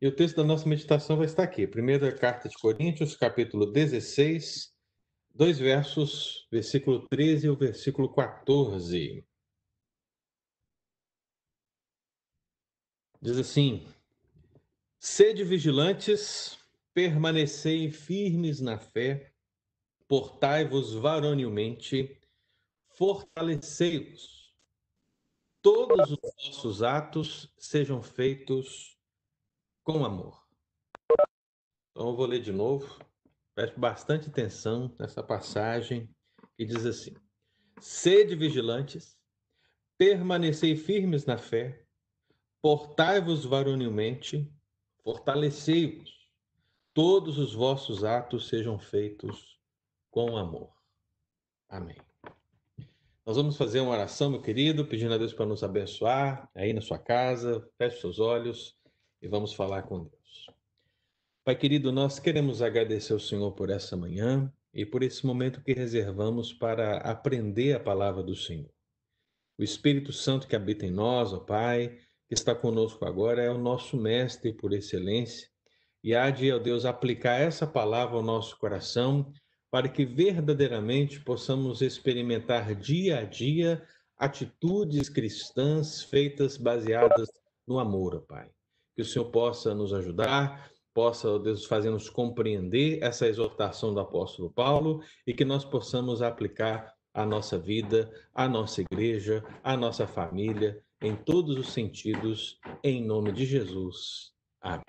E o texto da nossa meditação vai estar aqui. Primeira carta de Coríntios, capítulo 16, dois versos, versículo 13 e o versículo 14. Diz assim: Sede vigilantes, permanecei firmes na fé, portai-vos varonilmente, fortalecei-vos. Todos os vossos atos sejam feitos com amor. Então eu vou ler de novo. Preste bastante atenção nessa passagem que diz assim: Sede vigilantes, permanecei firmes na fé, portai-vos varonilmente, fortalecei-vos. Todos os vossos atos sejam feitos com amor. Amém. Nós vamos fazer uma oração, meu querido, pedindo a Deus para nos abençoar aí na sua casa. Feche seus olhos e vamos falar com Deus. Pai querido, nós queremos agradecer ao Senhor por essa manhã e por esse momento que reservamos para aprender a palavra do Senhor. O Espírito Santo que habita em nós, ó Pai, que está conosco agora, é o nosso mestre por excelência e há de, ó Deus, aplicar essa palavra ao nosso coração para que verdadeiramente possamos experimentar dia a dia atitudes cristãs feitas baseadas no amor, ó Pai que o Senhor possa nos ajudar, possa, Deus, fazer-nos compreender essa exortação do apóstolo Paulo e que nós possamos aplicar a nossa vida, a nossa igreja, a nossa família, em todos os sentidos, em nome de Jesus. Amém.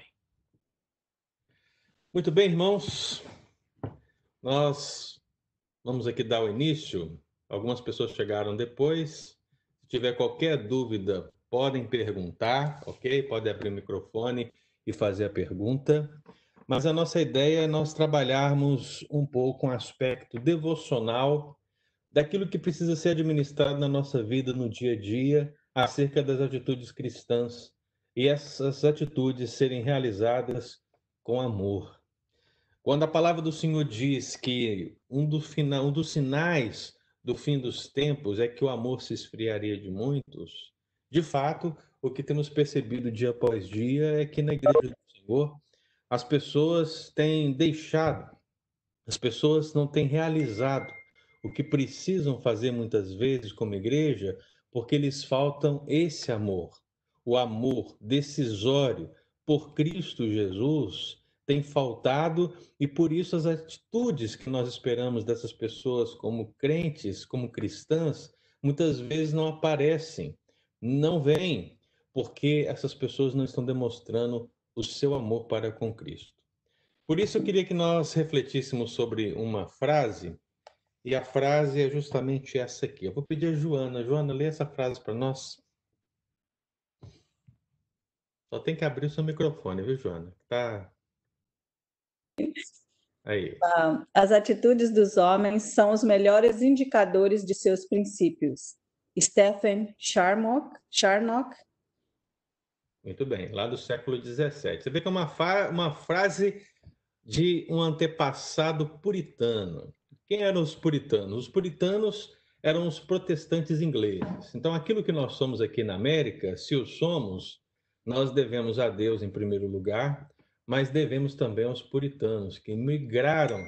Muito bem, irmãos, nós vamos aqui dar o início. Algumas pessoas chegaram depois. Se tiver qualquer dúvida, podem perguntar, ok? Pode abrir o microfone e fazer a pergunta. Mas a nossa ideia é nós trabalharmos um pouco um aspecto devocional daquilo que precisa ser administrado na nossa vida no dia a dia acerca das atitudes cristãs e essas atitudes serem realizadas com amor. Quando a palavra do Senhor diz que um, do final, um dos sinais do fim dos tempos é que o amor se esfriaria de muitos, de fato, o que temos percebido dia após dia é que na Igreja do Senhor as pessoas têm deixado, as pessoas não têm realizado o que precisam fazer muitas vezes como igreja, porque lhes faltam esse amor, o amor decisório por Cristo Jesus tem faltado e por isso as atitudes que nós esperamos dessas pessoas como crentes, como cristãs, muitas vezes não aparecem não vem porque essas pessoas não estão demonstrando o seu amor para com Cristo. Por isso eu queria que nós refletíssemos sobre uma frase, e a frase é justamente essa aqui. Eu vou pedir a Joana. Joana, lê essa frase para nós. Só tem que abrir o seu microfone, viu, Joana? Tá. Aí. Ah, as atitudes dos homens são os melhores indicadores de seus princípios. Stephen Charnock. Charnock. Muito bem, lá do século XVII. Você vê que é uma, uma frase de um antepassado puritano. Quem eram os puritanos? Os puritanos eram os protestantes ingleses. Então, aquilo que nós somos aqui na América, se o somos, nós devemos a Deus em primeiro lugar, mas devemos também aos puritanos que migraram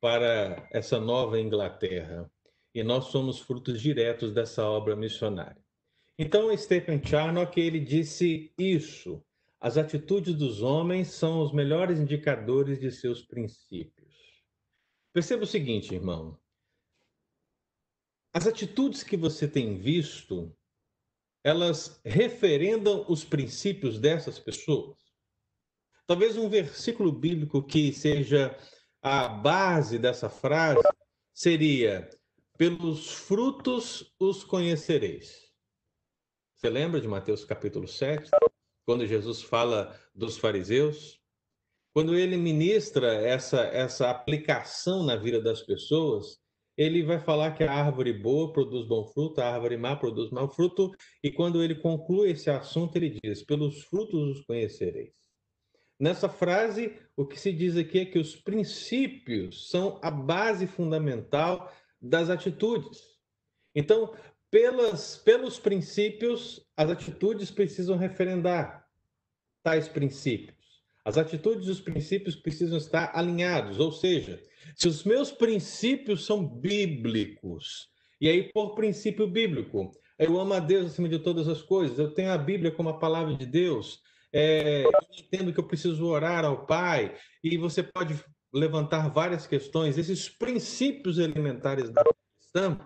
para essa nova Inglaterra e nós somos frutos diretos dessa obra missionária. Então, Stephen Charnock, ele disse isso, as atitudes dos homens são os melhores indicadores de seus princípios. Perceba o seguinte, irmão, as atitudes que você tem visto, elas referendam os princípios dessas pessoas? Talvez um versículo bíblico que seja a base dessa frase seria pelos frutos os conhecereis. Você lembra de Mateus capítulo 7, quando Jesus fala dos fariseus? Quando ele ministra essa, essa aplicação na vida das pessoas, ele vai falar que a árvore boa produz bom fruto, a árvore má produz mau fruto, e quando ele conclui esse assunto, ele diz: pelos frutos os conhecereis. Nessa frase, o que se diz aqui é que os princípios são a base fundamental das atitudes. Então, pelas, pelos princípios, as atitudes precisam referendar tais princípios. As atitudes e os princípios precisam estar alinhados, ou seja, se os meus princípios são bíblicos, e aí por princípio bíblico, eu amo a Deus acima de todas as coisas, eu tenho a Bíblia como a palavra de Deus, é, eu entendo que eu preciso orar ao Pai, e você pode levantar várias questões, esses princípios elementares da cristã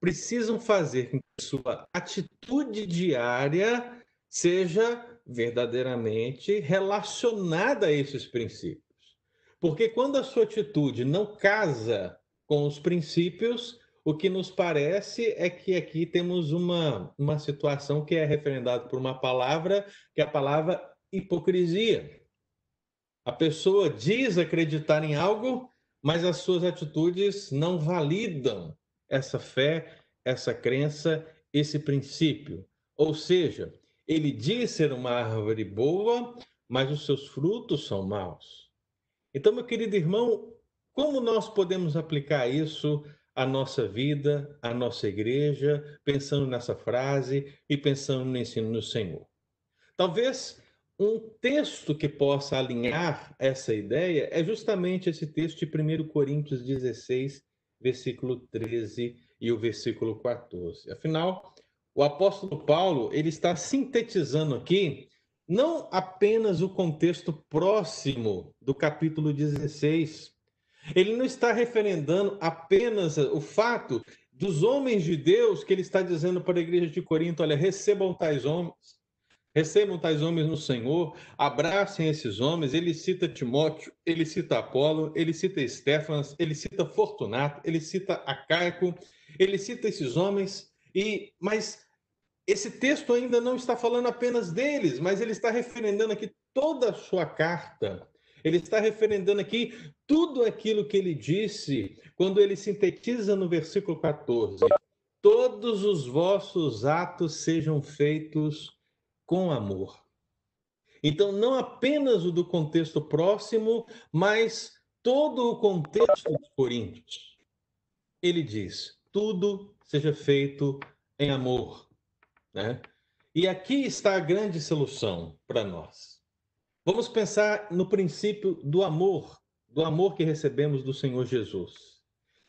precisam fazer com que sua atitude diária seja verdadeiramente relacionada a esses princípios. Porque quando a sua atitude não casa com os princípios, o que nos parece é que aqui temos uma, uma situação que é referendada por uma palavra, que é a palavra hipocrisia. A pessoa diz acreditar em algo, mas as suas atitudes não validam essa fé, essa crença, esse princípio. Ou seja, ele diz ser uma árvore boa, mas os seus frutos são maus. Então, meu querido irmão, como nós podemos aplicar isso à nossa vida, à nossa igreja, pensando nessa frase e pensando no ensino do Senhor? Talvez um texto que possa alinhar essa ideia é justamente esse texto de 1 Coríntios 16, versículo 13 e o versículo 14. Afinal, o apóstolo Paulo ele está sintetizando aqui não apenas o contexto próximo do capítulo 16. Ele não está referendando apenas o fato dos homens de Deus que ele está dizendo para a igreja de Corinto: olha, recebam tais homens Recebam tais homens no Senhor, abracem esses homens. Ele cita Timóteo, ele cita Apolo, ele cita Estéfanas, ele cita Fortunato, ele cita Acaico, ele cita esses homens. E mas esse texto ainda não está falando apenas deles, mas ele está referendando aqui toda a sua carta. Ele está referendando aqui tudo aquilo que ele disse quando ele sintetiza no versículo 14: Todos os vossos atos sejam feitos com amor. Então, não apenas o do contexto próximo, mas todo o contexto dos Coríntios. Ele diz: tudo seja feito em amor. Né? E aqui está a grande solução para nós. Vamos pensar no princípio do amor, do amor que recebemos do Senhor Jesus.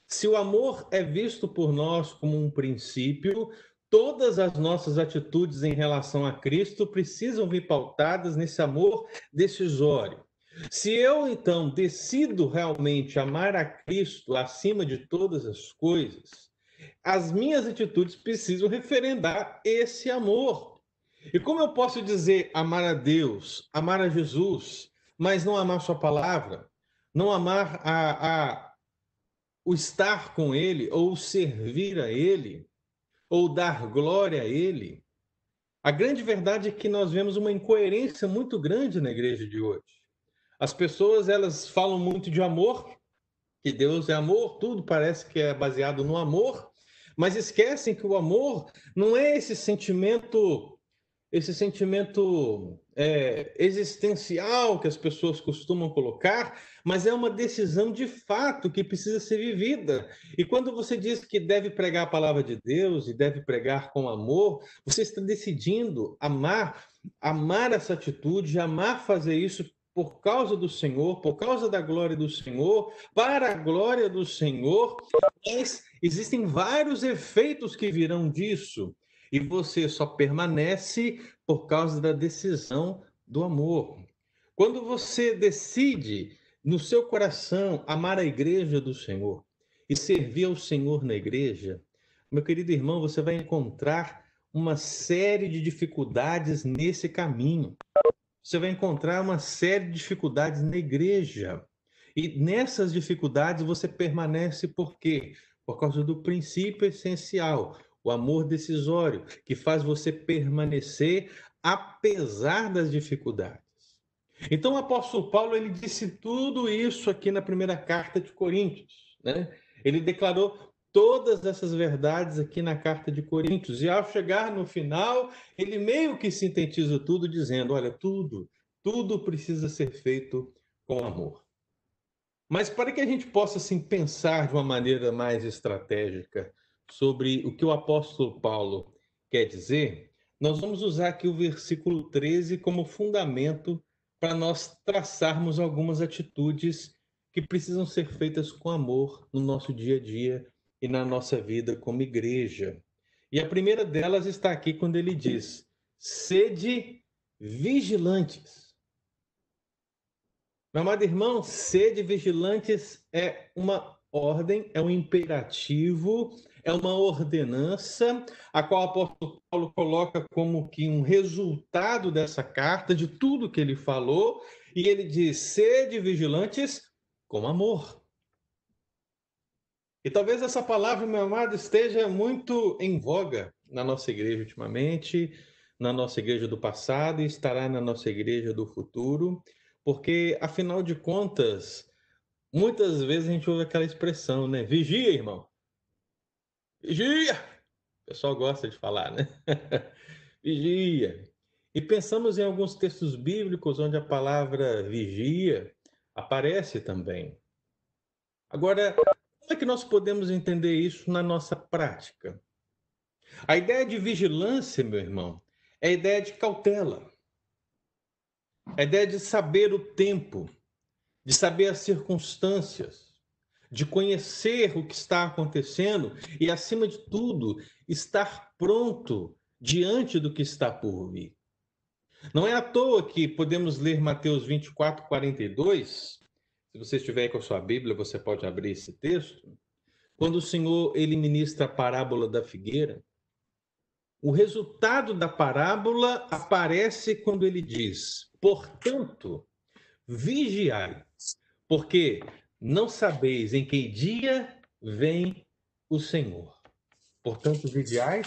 Se o amor é visto por nós como um princípio, todas as nossas atitudes em relação a Cristo precisam vir pautadas nesse amor decisório. Se eu, então, decido realmente amar a Cristo acima de todas as coisas, as minhas atitudes precisam referendar esse amor. E como eu posso dizer amar a Deus, amar a Jesus, mas não amar Sua palavra, não amar a, a o estar com Ele ou servir a Ele? Ou dar glória a Ele. A grande verdade é que nós vemos uma incoerência muito grande na igreja de hoje. As pessoas elas falam muito de amor, que Deus é amor, tudo parece que é baseado no amor, mas esquecem que o amor não é esse sentimento esse sentimento é, existencial que as pessoas costumam colocar, mas é uma decisão de fato que precisa ser vivida. E quando você diz que deve pregar a palavra de Deus e deve pregar com amor, você está decidindo amar, amar essa atitude, amar fazer isso por causa do Senhor, por causa da glória do Senhor, para a glória do Senhor. Mas existem vários efeitos que virão disso e você só permanece por causa da decisão do amor. Quando você decide no seu coração amar a igreja do Senhor e servir ao Senhor na igreja, meu querido irmão, você vai encontrar uma série de dificuldades nesse caminho. Você vai encontrar uma série de dificuldades na igreja. E nessas dificuldades você permanece por quê? Por causa do princípio essencial o amor decisório, que faz você permanecer apesar das dificuldades. Então o apóstolo Paulo ele disse tudo isso aqui na primeira carta de Coríntios, né? Ele declarou todas essas verdades aqui na carta de Coríntios e ao chegar no final, ele meio que sintetiza tudo dizendo, olha, tudo, tudo precisa ser feito com amor. Mas para que a gente possa assim pensar de uma maneira mais estratégica sobre o que o apóstolo Paulo quer dizer, nós vamos usar aqui o versículo 13 como fundamento para nós traçarmos algumas atitudes que precisam ser feitas com amor no nosso dia a dia e na nossa vida como igreja. E a primeira delas está aqui quando ele diz: sede vigilantes. Meu amado irmão, sede vigilantes é uma ordem, é um imperativo, é uma ordenança, a qual o apóstolo Paulo coloca como que um resultado dessa carta, de tudo que ele falou, e ele diz: sede vigilantes com amor. E talvez essa palavra, meu amado, esteja muito em voga na nossa igreja ultimamente, na nossa igreja do passado e estará na nossa igreja do futuro, porque, afinal de contas, muitas vezes a gente ouve aquela expressão, né? Vigia, irmão. Vigia! O pessoal gosta de falar, né? vigia. E pensamos em alguns textos bíblicos onde a palavra vigia aparece também. Agora, como é que nós podemos entender isso na nossa prática? A ideia de vigilância, meu irmão, é a ideia de cautela. É a ideia de saber o tempo, de saber as circunstâncias, de conhecer o que está acontecendo e, acima de tudo, estar pronto diante do que está por vir. Não é à toa que podemos ler Mateus 24, 42. Se você estiver com a sua Bíblia, você pode abrir esse texto. Quando o Senhor ele ministra a parábola da figueira, o resultado da parábola aparece quando ele diz: Portanto, vigiai, porque não sabeis em que dia vem o Senhor. Portanto, vigiai,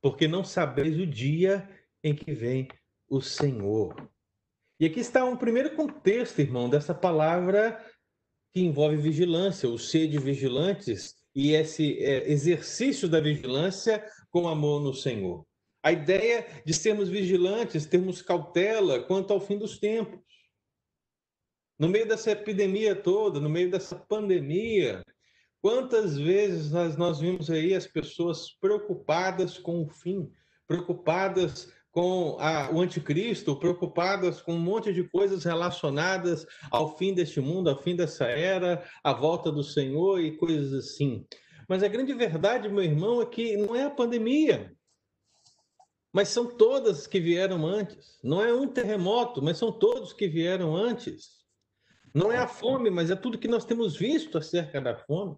porque não sabeis o dia em que vem o Senhor. E aqui está um primeiro contexto, irmão, dessa palavra que envolve vigilância, o ser de vigilantes e esse é, exercício da vigilância com amor no Senhor. A ideia de sermos vigilantes, termos cautela quanto ao fim dos tempos. No meio dessa epidemia toda, no meio dessa pandemia, quantas vezes nós, nós vimos aí as pessoas preocupadas com o fim, preocupadas com a, o anticristo, preocupadas com um monte de coisas relacionadas ao fim deste mundo, ao fim dessa era, à volta do Senhor e coisas assim. Mas a grande verdade, meu irmão, é que não é a pandemia, mas são todas que vieram antes. Não é um terremoto, mas são todos que vieram antes. Não é a fome, mas é tudo que nós temos visto acerca da fome.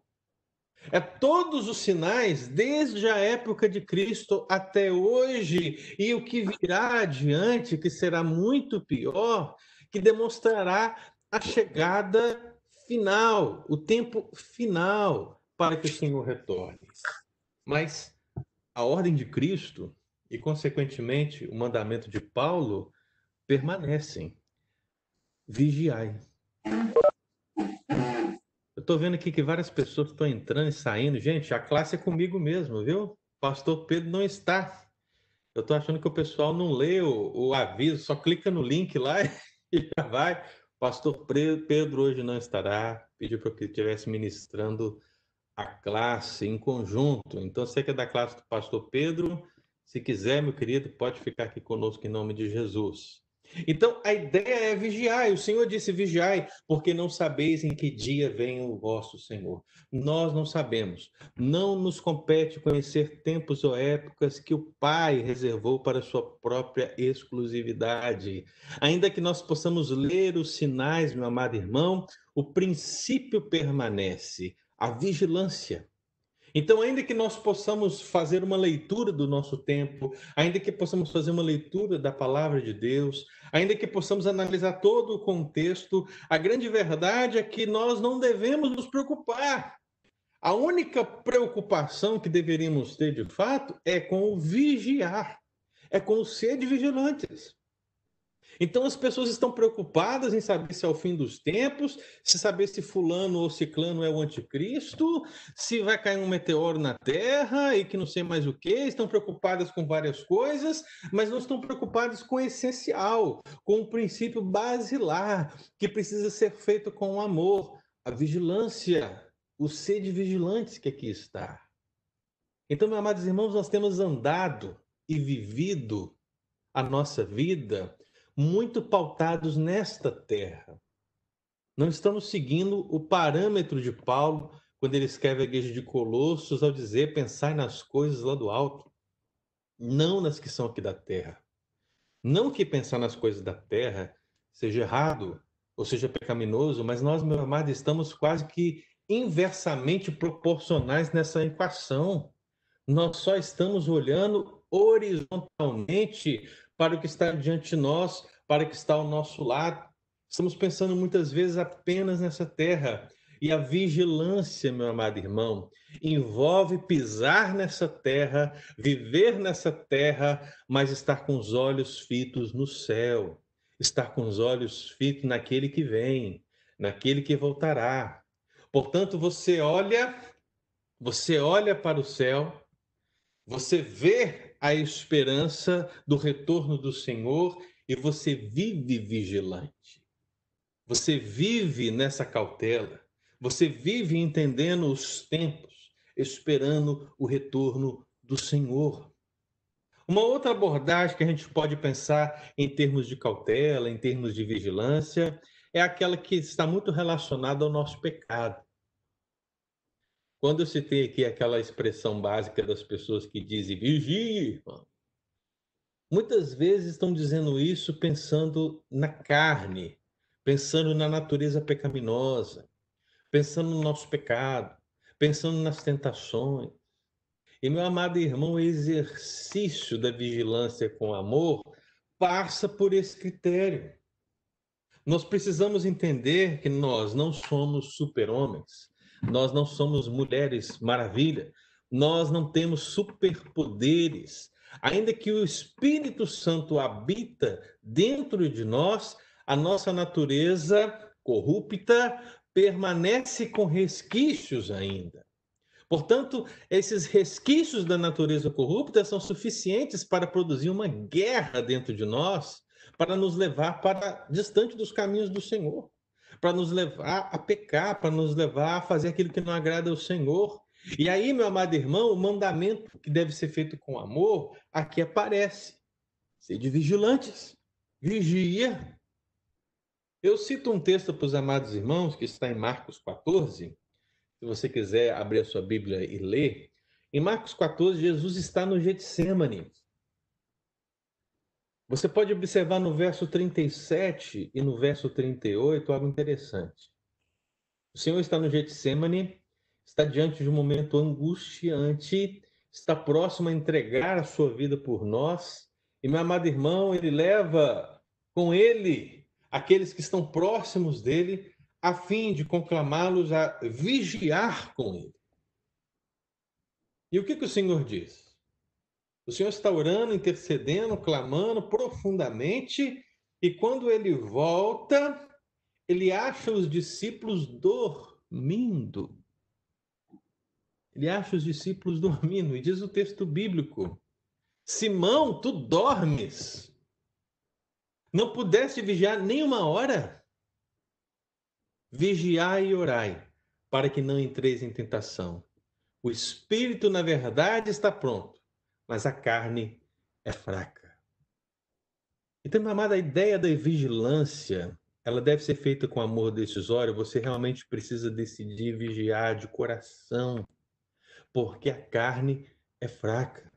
É todos os sinais, desde a época de Cristo até hoje, e o que virá adiante, que será muito pior, que demonstrará a chegada final, o tempo final para que o Senhor retorne. Mas a ordem de Cristo e, consequentemente, o mandamento de Paulo permanecem. Vigiai. Eu estou vendo aqui que várias pessoas estão entrando e saindo. Gente, a classe é comigo mesmo, viu? Pastor Pedro não está. Eu estou achando que o pessoal não lê o, o, aviso, só clica no link lá e já vai. Pastor Pedro hoje não estará. Pediu para que estivesse ministrando a classe em conjunto. Então, você que é da classe do Pastor Pedro, se quiser, meu querido, pode ficar aqui conosco em nome de Jesus. Então, a ideia é vigiar. O Senhor disse: vigiai, porque não sabeis em que dia vem o vosso Senhor. Nós não sabemos. Não nos compete conhecer tempos ou épocas que o Pai reservou para sua própria exclusividade. Ainda que nós possamos ler os sinais, meu amado irmão, o princípio permanece a vigilância. Então, ainda que nós possamos fazer uma leitura do nosso tempo, ainda que possamos fazer uma leitura da palavra de Deus, ainda que possamos analisar todo o contexto, a grande verdade é que nós não devemos nos preocupar. A única preocupação que deveríamos ter de fato é com o vigiar, é com o ser de vigilantes. Então as pessoas estão preocupadas em saber se é o fim dos tempos, se saber se fulano ou ciclano é o anticristo, se vai cair um meteoro na Terra e que não sei mais o que, estão preocupadas com várias coisas, mas não estão preocupadas com o essencial, com o princípio basilar, que precisa ser feito com amor, a vigilância, o ser de vigilantes que aqui está. Então, meus amados irmãos, nós temos andado e vivido a nossa vida muito pautados nesta terra. Não estamos seguindo o parâmetro de Paulo quando ele escreve a igreja de Colossos ao dizer pensar nas coisas lá do alto, não nas que são aqui da terra. Não que pensar nas coisas da terra seja errado ou seja pecaminoso, mas nós, meu amado, estamos quase que inversamente proporcionais nessa equação. Nós só estamos olhando horizontalmente para o que está diante de nós, para o que está ao nosso lado. Estamos pensando muitas vezes apenas nessa terra. E a vigilância, meu amado irmão, envolve pisar nessa terra, viver nessa terra, mas estar com os olhos fitos no céu, estar com os olhos fitos naquele que vem, naquele que voltará. Portanto, você olha, você olha para o céu, você vê a esperança do retorno do Senhor e você vive vigilante. Você vive nessa cautela. Você vive entendendo os tempos, esperando o retorno do Senhor. Uma outra abordagem que a gente pode pensar em termos de cautela, em termos de vigilância, é aquela que está muito relacionada ao nosso pecado. Quando eu citei aqui aquela expressão básica das pessoas que dizem vigie, muitas vezes estão dizendo isso pensando na carne, pensando na natureza pecaminosa, pensando no nosso pecado, pensando nas tentações. E, meu amado irmão, o exercício da vigilância com amor passa por esse critério. Nós precisamos entender que nós não somos super-homens, nós não somos mulheres maravilha, nós não temos superpoderes. Ainda que o Espírito Santo habita dentro de nós, a nossa natureza corrupta permanece com resquícios ainda. Portanto, esses resquícios da natureza corrupta são suficientes para produzir uma guerra dentro de nós, para nos levar para distante dos caminhos do Senhor para nos levar a pecar, para nos levar a fazer aquilo que não agrada ao Senhor. E aí, meu amado irmão, o mandamento que deve ser feito com amor, aqui aparece. Sede vigilantes, vigia. Eu cito um texto para os amados irmãos, que está em Marcos 14. Se você quiser abrir a sua Bíblia e ler. Em Marcos 14, Jesus está no Getsemane. Você pode observar no verso 37 e no verso 38 algo interessante. O Senhor está no Getsemane, está diante de um momento angustiante, está próximo a entregar a sua vida por nós, e meu amado irmão, ele leva com ele aqueles que estão próximos dele, a fim de conclamá-los a vigiar com ele. E o que, que o Senhor diz? O Senhor está orando, intercedendo, clamando profundamente, e quando ele volta, ele acha os discípulos dormindo. Ele acha os discípulos dormindo, e diz o texto bíblico: Simão, tu dormes. Não pudeste vigiar nem uma hora? Vigiai e orai, para que não entreis em tentação. O espírito, na verdade, está pronto mas a carne é fraca. Então, meu amado, a ideia da vigilância, ela deve ser feita com amor decisório. Você realmente precisa decidir vigiar de coração, porque a carne é fraca.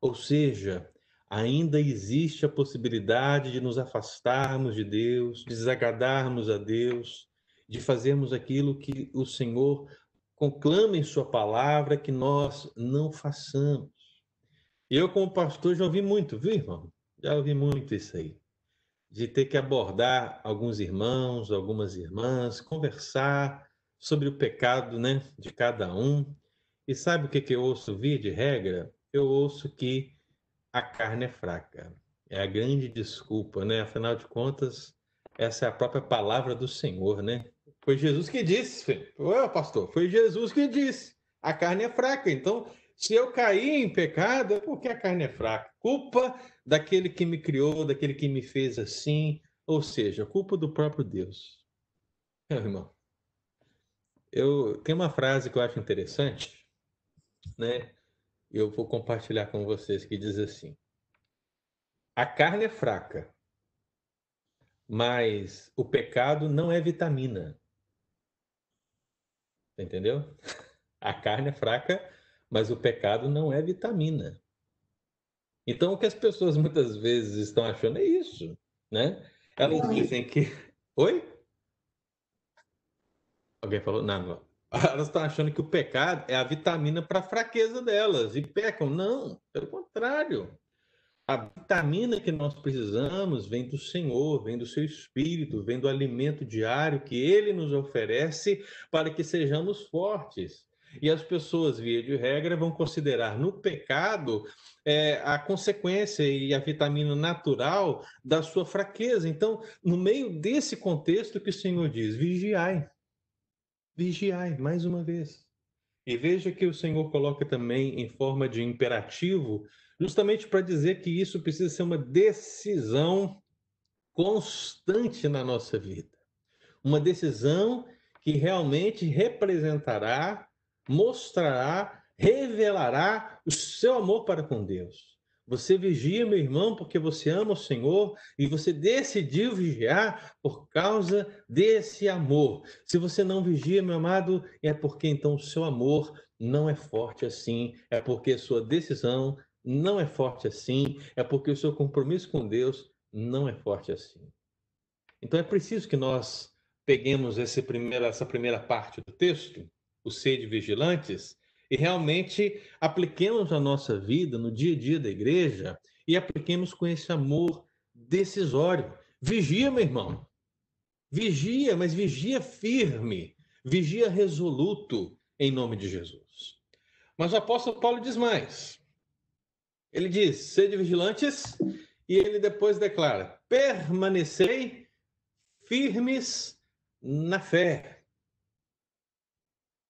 Ou seja, ainda existe a possibilidade de nos afastarmos de Deus, de desagradarmos a Deus, de fazermos aquilo que o Senhor conclama em Sua palavra que nós não façamos. Eu, como pastor, já ouvi muito, viu, irmão? Já ouvi muito isso aí. De ter que abordar alguns irmãos, algumas irmãs, conversar sobre o pecado né, de cada um. E sabe o que, que eu ouço vir de regra? Eu ouço que a carne é fraca. É a grande desculpa, né? Afinal de contas, essa é a própria palavra do Senhor, né? Foi Jesus que disse, Ué, pastor, foi Jesus que disse. A carne é fraca. Então, se eu cair em pecado, é porque a carne é fraca. Culpa daquele que me criou, daquele que me fez assim, ou seja, culpa do próprio Deus. Meu irmão, eu tenho uma frase que eu acho interessante, né? Eu vou compartilhar com vocês que diz assim: A carne é fraca, mas o pecado não é vitamina. Entendeu? A carne é fraca, mas o pecado não é vitamina. Então, o que as pessoas muitas vezes estão achando é isso, né? Elas dizem que. Oi? Alguém falou? Não, não. Elas estão achando que o pecado é a vitamina para a fraqueza delas e pecam. Não, pelo contrário. A vitamina que nós precisamos vem do Senhor, vem do seu espírito, vem do alimento diário que ele nos oferece para que sejamos fortes. E as pessoas, via de regra, vão considerar no pecado é, a consequência e a vitamina natural da sua fraqueza. Então, no meio desse contexto que o Senhor diz, vigiai. Vigiai, mais uma vez. E veja que o Senhor coloca também em forma de imperativo, justamente para dizer que isso precisa ser uma decisão constante na nossa vida. Uma decisão que realmente representará mostrará, revelará o seu amor para com Deus. Você vigia, meu irmão, porque você ama o Senhor e você decidiu vigiar por causa desse amor. Se você não vigia, meu amado, é porque então o seu amor não é forte assim, é porque a sua decisão não é forte assim, é porque o seu compromisso com Deus não é forte assim. Então é preciso que nós peguemos essa primeira, essa primeira parte do texto o sede vigilantes e realmente apliquemos a nossa vida no dia a dia da igreja e apliquemos com esse amor decisório. Vigia, meu irmão. Vigia, mas vigia firme, vigia resoluto em nome de Jesus. Mas o apóstolo Paulo diz mais. Ele diz: sede vigilantes, e ele depois declara: permanecei firmes na fé.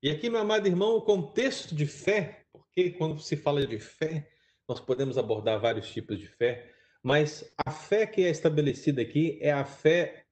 E aqui, meu amado irmão, o contexto de fé, porque quando se fala de fé, nós podemos abordar vários tipos de fé, mas a fé que é estabelecida aqui é a fé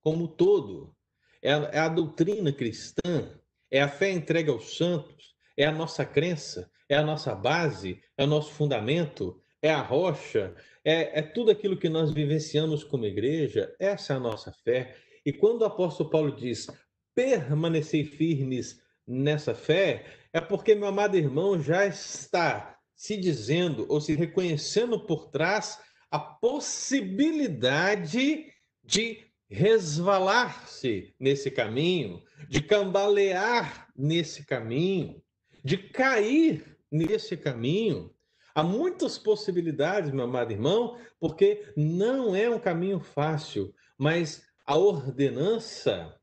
como todo, é a, é a doutrina cristã, é a fé entregue aos santos, é a nossa crença, é a nossa base, é o nosso fundamento, é a rocha, é, é tudo aquilo que nós vivenciamos como igreja, essa é a nossa fé. E quando o apóstolo Paulo diz permanecer firmes nessa fé, é porque, meu amado irmão, já está se dizendo ou se reconhecendo por trás a possibilidade de resvalar-se nesse caminho, de cambalear nesse caminho, de cair nesse caminho. Há muitas possibilidades, meu amado irmão, porque não é um caminho fácil, mas a ordenança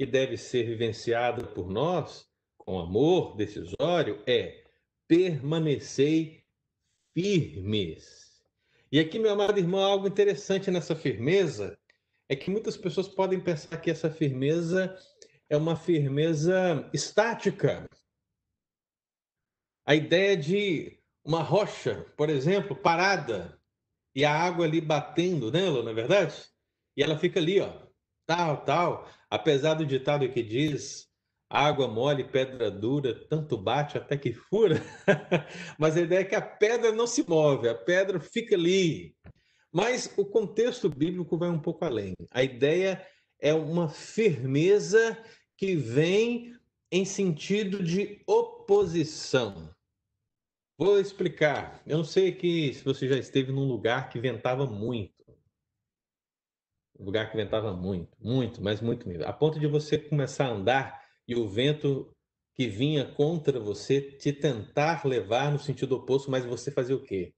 que deve ser vivenciada por nós, com amor decisório, é permanecer firmes. E aqui, meu amado irmão, algo interessante nessa firmeza é que muitas pessoas podem pensar que essa firmeza é uma firmeza estática. A ideia de uma rocha, por exemplo, parada, e a água ali batendo nela, não é verdade? E ela fica ali, ó, tal, tal. Apesar do ditado que diz água mole, pedra dura, tanto bate até que fura. Mas a ideia é que a pedra não se move, a pedra fica ali. Mas o contexto bíblico vai um pouco além. A ideia é uma firmeza que vem em sentido de oposição. Vou explicar. Eu não sei que se você já esteve num lugar que ventava muito lugar que ventava muito, muito, mas muito mesmo. A ponto de você começar a andar e o vento que vinha contra você te tentar levar no sentido oposto, mas você fazia o quê?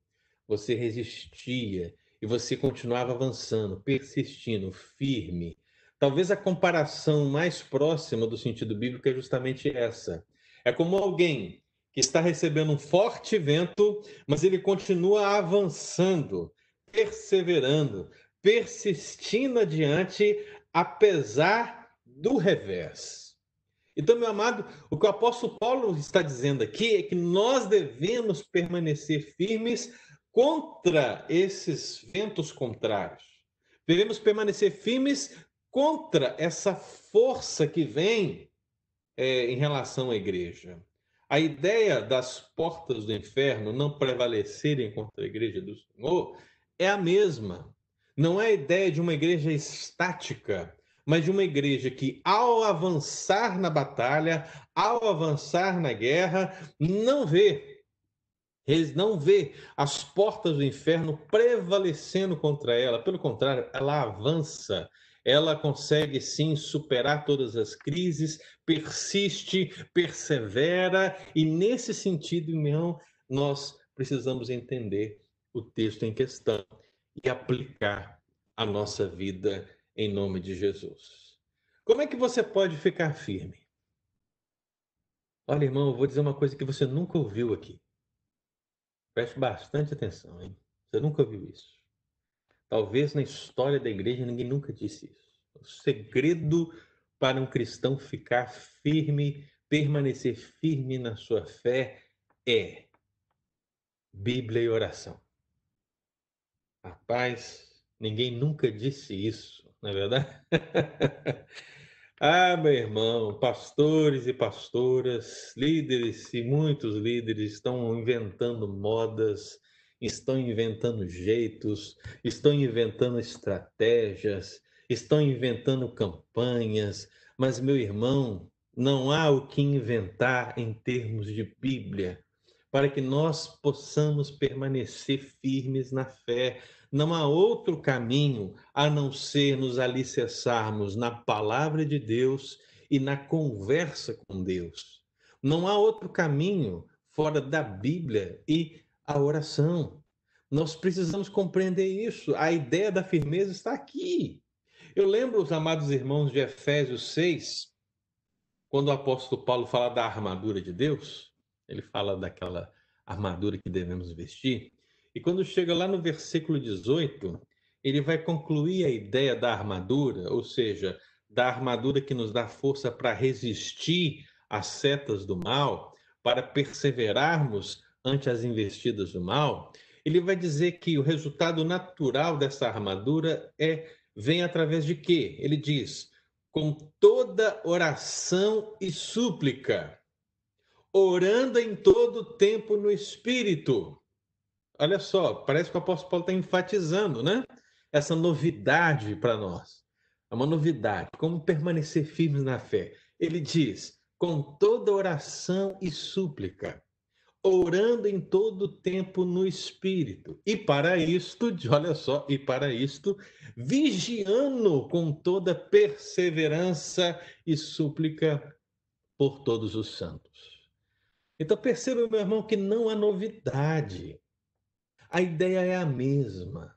Você resistia e você continuava avançando, persistindo, firme. Talvez a comparação mais próxima do sentido bíblico é justamente essa. É como alguém que está recebendo um forte vento, mas ele continua avançando, perseverando, persistindo adiante, apesar do revés. Então, meu amado, o que o apóstolo Paulo está dizendo aqui é que nós devemos permanecer firmes contra esses ventos contrários. Devemos permanecer firmes contra essa força que vem é, em relação à igreja. A ideia das portas do inferno não prevalecerem contra a igreja do Senhor é a mesma. Não é a ideia de uma igreja estática, mas de uma igreja que, ao avançar na batalha, ao avançar na guerra, não vê, eles não vê as portas do inferno prevalecendo contra ela. Pelo contrário, ela avança, ela consegue sim superar todas as crises, persiste, persevera, e nesse sentido, irmão, nós precisamos entender o texto em questão e aplicar a nossa vida em nome de Jesus. Como é que você pode ficar firme? Olha, irmão, eu vou dizer uma coisa que você nunca ouviu aqui. Preste bastante atenção, hein? Você nunca ouviu isso. Talvez na história da igreja ninguém nunca disse isso. O segredo para um cristão ficar firme, permanecer firme na sua fé é Bíblia e oração. Rapaz, ninguém nunca disse isso, não é verdade? ah, meu irmão, pastores e pastoras, líderes e muitos líderes estão inventando modas, estão inventando jeitos, estão inventando estratégias, estão inventando campanhas, mas, meu irmão, não há o que inventar em termos de Bíblia para que nós possamos permanecer firmes na fé. Não há outro caminho a não ser nos alicerçarmos na palavra de Deus e na conversa com Deus. Não há outro caminho fora da Bíblia e a oração. Nós precisamos compreender isso. A ideia da firmeza está aqui. Eu lembro, os amados irmãos de Efésios 6, quando o apóstolo Paulo fala da armadura de Deus, ele fala daquela armadura que devemos vestir, e quando chega lá no versículo 18, ele vai concluir a ideia da armadura, ou seja, da armadura que nos dá força para resistir às setas do mal, para perseverarmos ante as investidas do mal. Ele vai dizer que o resultado natural dessa armadura é vem através de quê? Ele diz: com toda oração e súplica, orando em todo tempo no Espírito. Olha só, parece que o apóstolo Paulo está enfatizando, né? Essa novidade para nós. É uma novidade. Como permanecer firmes na fé? Ele diz: com toda oração e súplica orando em todo tempo no Espírito. E para isto, olha só, e para isto, vigiando com toda perseverança e súplica por todos os santos. Então perceba, meu irmão, que não há novidade. A ideia é a mesma.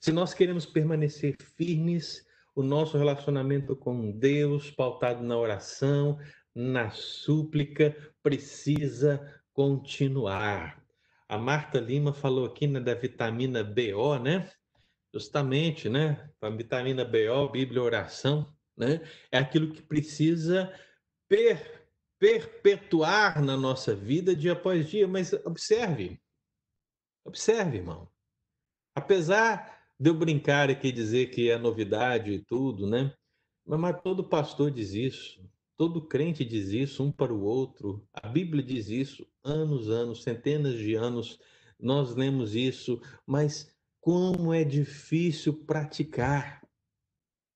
Se nós queremos permanecer firmes, o nosso relacionamento com Deus, pautado na oração, na súplica, precisa continuar. A Marta Lima falou aqui né, da vitamina BO, né? Justamente, né? A vitamina BO, Bíblia oração, né? É aquilo que precisa per, perpetuar na nossa vida dia após dia. Mas observe, observe, irmão. Apesar de eu brincar aqui e dizer que é novidade e tudo, né? Mas todo pastor diz isso. Todo crente diz isso um para o outro. A Bíblia diz isso anos, anos, centenas de anos. Nós lemos isso, mas como é difícil praticar.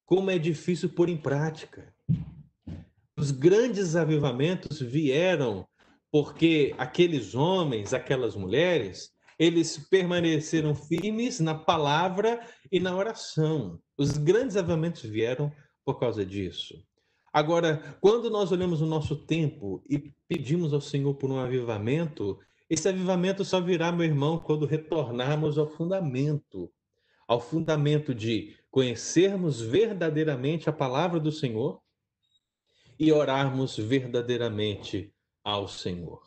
Como é difícil pôr em prática. Os grandes avivamentos vieram porque aqueles homens, aquelas mulheres, eles permaneceram firmes na palavra e na oração. Os grandes avivamentos vieram por causa disso. Agora, quando nós olhamos o nosso tempo e pedimos ao Senhor por um avivamento, esse avivamento só virá, meu irmão, quando retornarmos ao fundamento ao fundamento de conhecermos verdadeiramente a palavra do Senhor e orarmos verdadeiramente ao Senhor.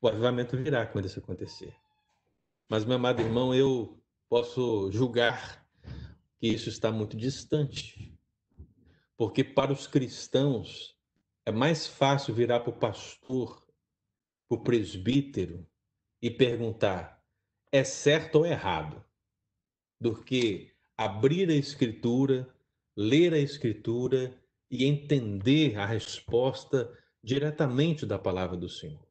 O avivamento virá quando isso acontecer. Mas, meu amado irmão, eu posso julgar que isso está muito distante porque para os cristãos é mais fácil virar para o pastor, para o presbítero e perguntar: é certo ou errado? Do que abrir a escritura, ler a escritura e entender a resposta diretamente da palavra do Senhor.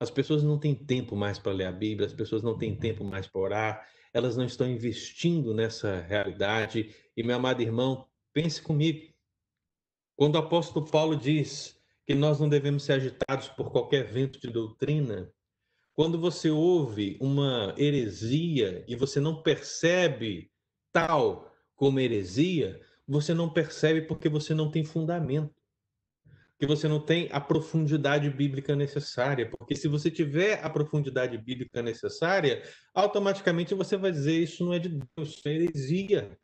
As pessoas não têm tempo mais para ler a Bíblia, as pessoas não têm tempo mais para orar, elas não estão investindo nessa realidade. E, meu amado irmão, pense comigo. Quando o apóstolo Paulo diz que nós não devemos ser agitados por qualquer vento de doutrina, quando você ouve uma heresia e você não percebe tal como heresia, você não percebe porque você não tem fundamento que você não tem a profundidade bíblica necessária, porque se você tiver a profundidade bíblica necessária, automaticamente você vai dizer isso não é de Deus, isso é heresia.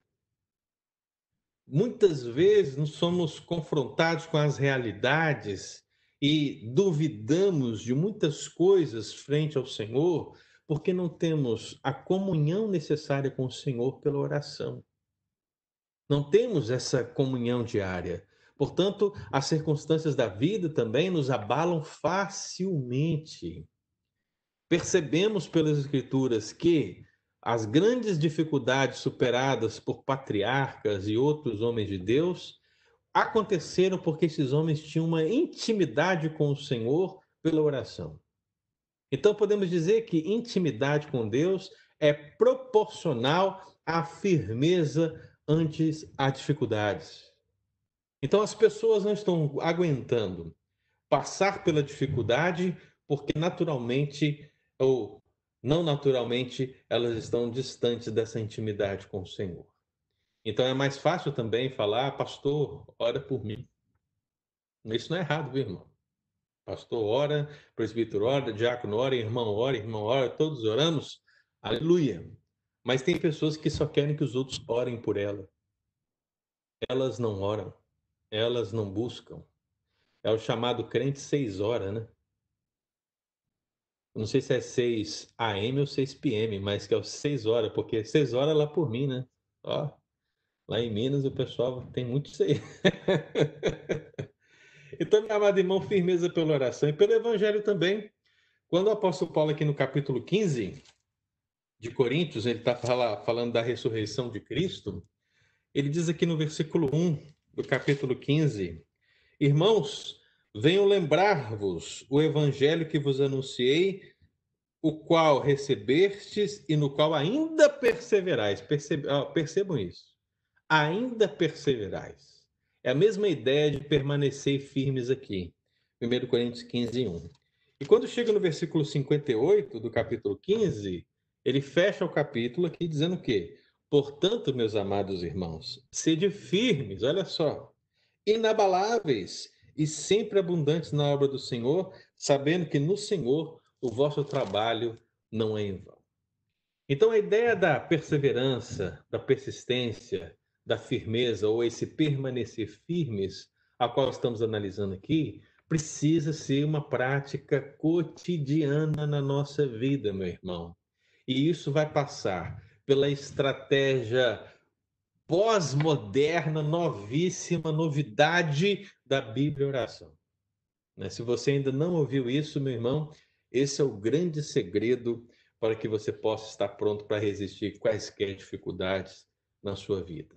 Muitas vezes nós somos confrontados com as realidades e duvidamos de muitas coisas frente ao Senhor, porque não temos a comunhão necessária com o Senhor pela oração. Não temos essa comunhão diária. Portanto, as circunstâncias da vida também nos abalam facilmente. Percebemos pelas Escrituras que as grandes dificuldades superadas por patriarcas e outros homens de Deus aconteceram porque esses homens tinham uma intimidade com o Senhor pela oração. Então, podemos dizer que intimidade com Deus é proporcional à firmeza antes às dificuldades. Então as pessoas não estão aguentando passar pela dificuldade porque naturalmente ou não naturalmente elas estão distantes dessa intimidade com o Senhor. Então é mais fácil também falar, pastor, ora por mim. Isso não é errado, viu, irmão? Pastor ora, presbítero ora, diácono ora, irmão ora, irmão ora, todos oramos. Aleluia. Mas tem pessoas que só querem que os outros orem por ela. Elas não oram elas não buscam. É o chamado crente seis horas, né? Não sei se é 6 AM ou 6 PM, mas que é o 6 horas, porque 6 horas lá por mim, né? Ó, lá em Minas o pessoal tem muito isso aí. então, meu amado irmão, firmeza pela oração e pelo evangelho também. Quando o apóstolo Paulo, aqui no capítulo 15 de Coríntios, ele está falando da ressurreição de Cristo, ele diz aqui no versículo 1 do capítulo 15. Irmãos, venho lembrar-vos o evangelho que vos anunciei, o qual recebestes e no qual ainda perseverais. Percebam isso. Ainda perseverais. É a mesma ideia de permanecer firmes aqui. 1 Coríntios 15, 1. E quando chega no versículo 58 do capítulo 15, ele fecha o capítulo aqui dizendo o quê? Portanto, meus amados irmãos, sede firmes, olha só, inabaláveis e sempre abundantes na obra do Senhor, sabendo que no Senhor o vosso trabalho não é em vão. Então, a ideia da perseverança, da persistência, da firmeza, ou esse permanecer firmes, a qual estamos analisando aqui, precisa ser uma prática cotidiana na nossa vida, meu irmão. E isso vai passar pela estratégia pós-moderna, novíssima, novidade da Bíblia oração. Né? Se você ainda não ouviu isso, meu irmão, esse é o grande segredo para que você possa estar pronto para resistir quaisquer dificuldades na sua vida.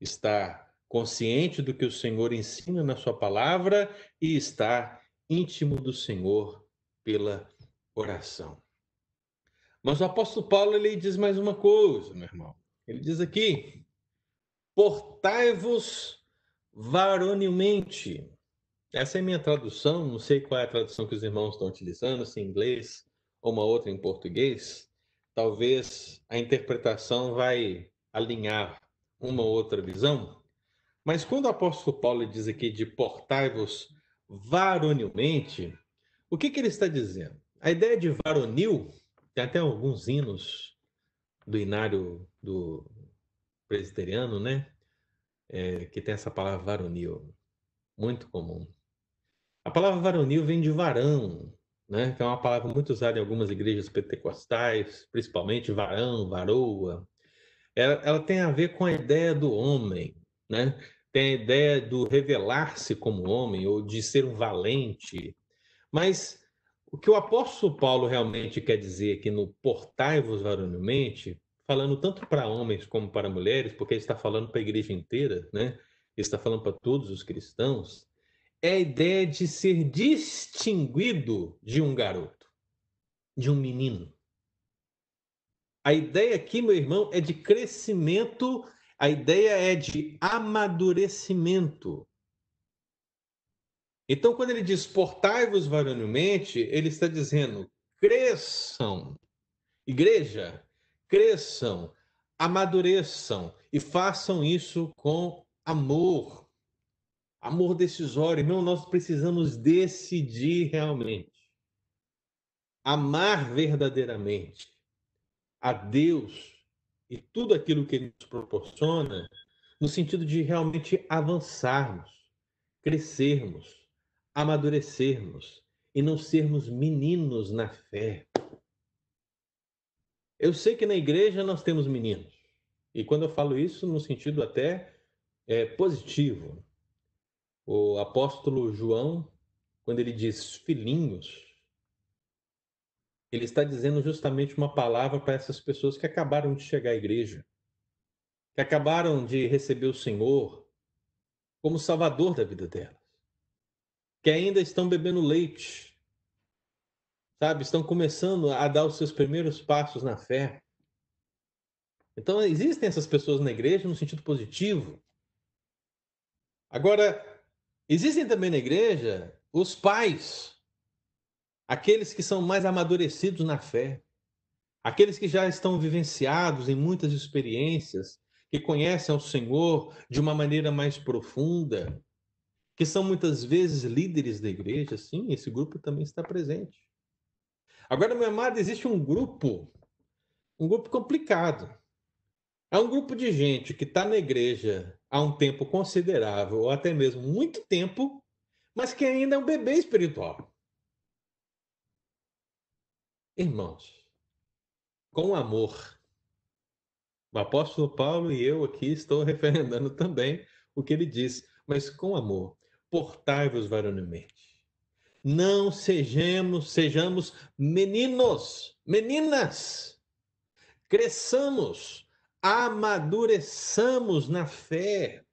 Estar consciente do que o Senhor ensina na sua palavra e estar íntimo do Senhor pela oração. Mas o apóstolo Paulo ele diz mais uma coisa, meu irmão. Ele diz aqui: portai-vos varonilmente. Essa é a minha tradução, não sei qual é a tradução que os irmãos estão utilizando, se em inglês ou uma outra em português. Talvez a interpretação vai alinhar uma ou outra visão. Mas quando o apóstolo Paulo diz aqui de portai-vos varonilmente, o que, que ele está dizendo? A ideia de varonil tem até alguns hinos do inário do presbiteriano, né? É, que tem essa palavra varonil, muito comum. A palavra varonil vem de varão, né? Que é uma palavra muito usada em algumas igrejas pentecostais, principalmente varão, varoa. Ela, ela tem a ver com a ideia do homem, né? Tem a ideia do revelar-se como homem ou de ser um valente. Mas o que o apóstolo Paulo realmente quer dizer aqui no portai-vos varonilmente, falando tanto para homens como para mulheres, porque ele está falando para a igreja inteira, né? Ele está falando para todos os cristãos, é a ideia de ser distinguido de um garoto, de um menino. A ideia aqui, meu irmão, é de crescimento, a ideia é de amadurecimento. Então, quando ele diz portai-vos varonilmente, ele está dizendo cresçam. Igreja, cresçam, amadureçam e façam isso com amor. Amor decisório. Irmão, nós precisamos decidir realmente. Amar verdadeiramente a Deus e tudo aquilo que Ele nos proporciona, no sentido de realmente avançarmos, crescermos, amadurecermos e não sermos meninos na fé. Eu sei que na igreja nós temos meninos, e quando eu falo isso, no sentido até é, positivo, o apóstolo João, quando ele diz filhinhos, ele está dizendo justamente uma palavra para essas pessoas que acabaram de chegar à igreja, que acabaram de receber o Senhor como Salvador da vida delas, que ainda estão bebendo leite, sabe? Estão começando a dar os seus primeiros passos na fé. Então, existem essas pessoas na igreja no sentido positivo. Agora, existem também na igreja os pais aqueles que são mais amadurecidos na fé, aqueles que já estão vivenciados em muitas experiências, que conhecem ao Senhor de uma maneira mais profunda, que são muitas vezes líderes da igreja, sim, esse grupo também está presente. Agora, meu amado, existe um grupo, um grupo complicado. É um grupo de gente que está na igreja há um tempo considerável, ou até mesmo muito tempo, mas que ainda é um bebê espiritual. Irmãos, com amor, o apóstolo Paulo e eu aqui estou referendando também o que ele diz, mas com amor, portai-vos varonilmente. Não sejamos, sejamos meninos, meninas. Cresçamos, amadureçamos na fé.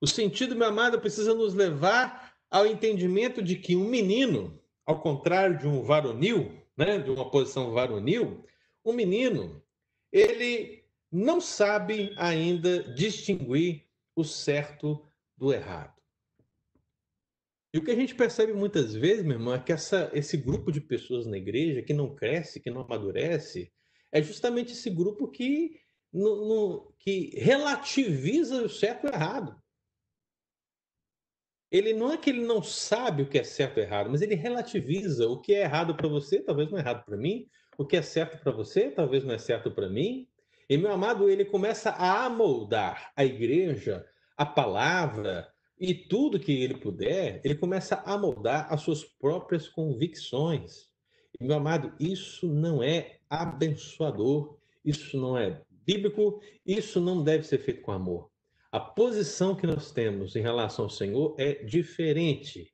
O sentido, meu amado, precisa nos levar ao entendimento de que um menino ao contrário de um varonil, né, de uma posição varonil, um menino, ele não sabe ainda distinguir o certo do errado. E o que a gente percebe muitas vezes, meu irmão, é que essa, esse grupo de pessoas na igreja que não cresce, que não amadurece, é justamente esse grupo que, no, no, que relativiza o certo e o errado ele não é que ele não sabe o que é certo ou errado, mas ele relativiza o que é errado para você, talvez não é errado para mim, o que é certo para você, talvez não é certo para mim. E meu amado, ele começa a amoldar a igreja, a palavra e tudo que ele puder, ele começa a moldar as suas próprias convicções. E meu amado, isso não é abençoador, isso não é bíblico, isso não deve ser feito com amor. A posição que nós temos em relação ao Senhor é diferente.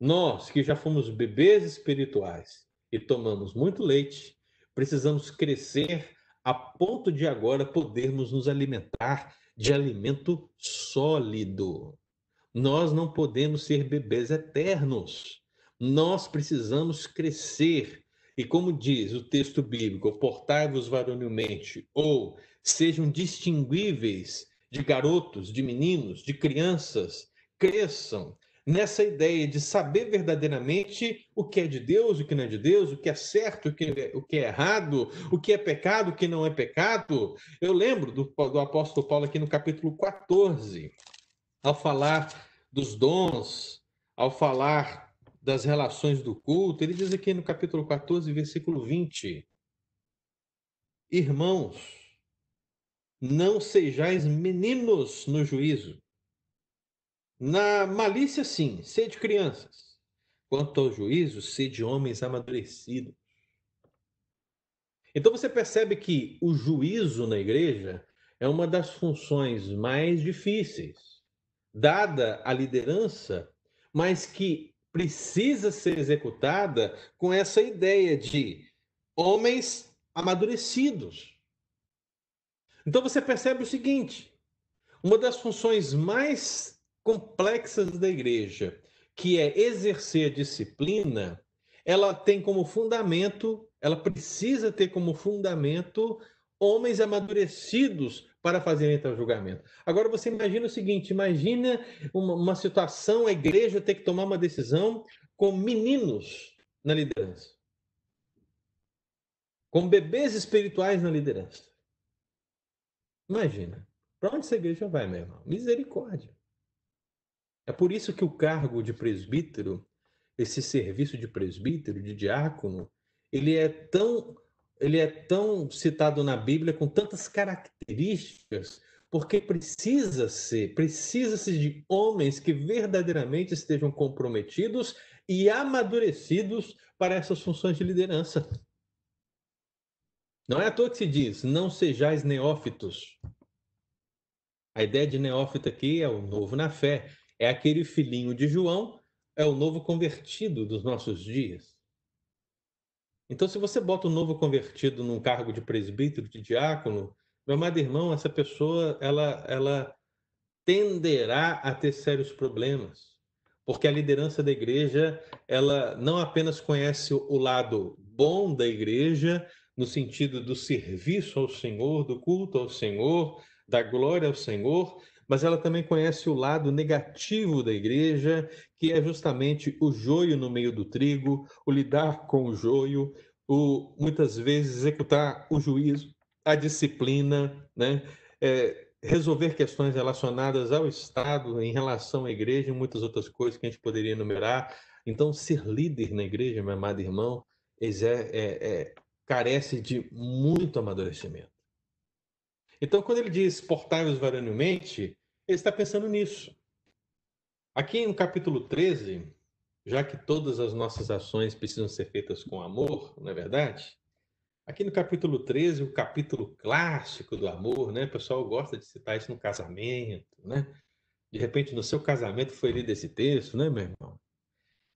Nós, que já fomos bebês espirituais e tomamos muito leite, precisamos crescer a ponto de agora podermos nos alimentar de alimento sólido. Nós não podemos ser bebês eternos. Nós precisamos crescer. E como diz o texto bíblico, portai-vos varonilmente, ou sejam distinguíveis de garotos, de meninos, de crianças cresçam nessa ideia de saber verdadeiramente o que é de Deus, o que não é de Deus, o que é certo, o que é, o que é errado, o que é pecado, o que não é pecado. Eu lembro do, do apóstolo Paulo aqui no capítulo 14, ao falar dos dons, ao falar das relações do culto, ele diz aqui no capítulo 14, versículo 20: Irmãos, não sejais meninos no juízo. Na malícia, sim, sede crianças. Quanto ao juízo, sede homens amadurecidos. Então você percebe que o juízo na igreja é uma das funções mais difíceis, dada a liderança, mas que precisa ser executada com essa ideia de homens amadurecidos. Então você percebe o seguinte: uma das funções mais complexas da igreja, que é exercer disciplina, ela tem como fundamento, ela precisa ter como fundamento homens amadurecidos para fazerem tal julgamento. Agora você imagina o seguinte: imagina uma, uma situação, a igreja ter que tomar uma decisão com meninos na liderança, com bebês espirituais na liderança. Imagina, para onde essa igreja vai, meu irmão? Misericórdia. É por isso que o cargo de presbítero, esse serviço de presbítero, de diácono, ele é tão ele é tão citado na Bíblia com tantas características, porque precisa ser, precisa-se de homens que verdadeiramente estejam comprometidos e amadurecidos para essas funções de liderança. Não é à toa que se diz, não sejais neófitos. A ideia de neófito aqui é o novo na fé, é aquele filhinho de João, é o novo convertido dos nossos dias. Então, se você bota um novo convertido num cargo de presbítero, de diácono, meu amado irmão, essa pessoa ela, ela tenderá a ter sérios problemas, porque a liderança da igreja ela não apenas conhece o lado bom da igreja, no sentido do serviço ao Senhor, do culto ao Senhor, da glória ao Senhor, mas ela também conhece o lado negativo da igreja, que é justamente o joio no meio do trigo, o lidar com o joio, o muitas vezes executar o juízo, a disciplina, né? É, resolver questões relacionadas ao Estado em relação à igreja e muitas outras coisas que a gente poderia enumerar. Então, ser líder na igreja, meu amado irmão, é, é, é, carece de muito amadurecimento. Então, quando ele diz portai-vos varonilmente, ele está pensando nisso. Aqui no capítulo 13, já que todas as nossas ações precisam ser feitas com amor, não é verdade? Aqui no capítulo 13, o capítulo clássico do amor, né? O pessoal gosta de citar isso no casamento, né? De repente, no seu casamento foi lido esse texto, né, meu irmão?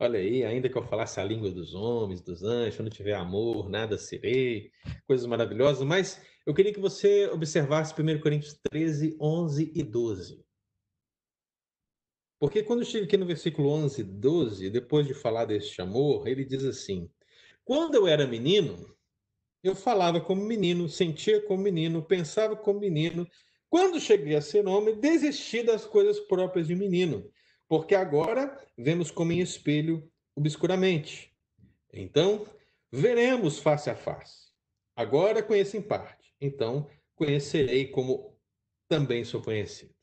Olha aí, ainda que eu falasse a língua dos homens, dos anjos, eu não tiver amor, nada serei, coisas maravilhosas, mas eu queria que você observasse 1 Coríntios 13, 11 e 12. Porque quando chega aqui no versículo 11 e 12, depois de falar deste amor, ele diz assim: Quando eu era menino, eu falava como menino, sentia como menino, pensava como menino. Quando cheguei a ser homem, desisti das coisas próprias de menino porque agora vemos como em espelho obscuramente. Então, veremos face a face. Agora conheço em parte, então conhecerei como também sou conhecido.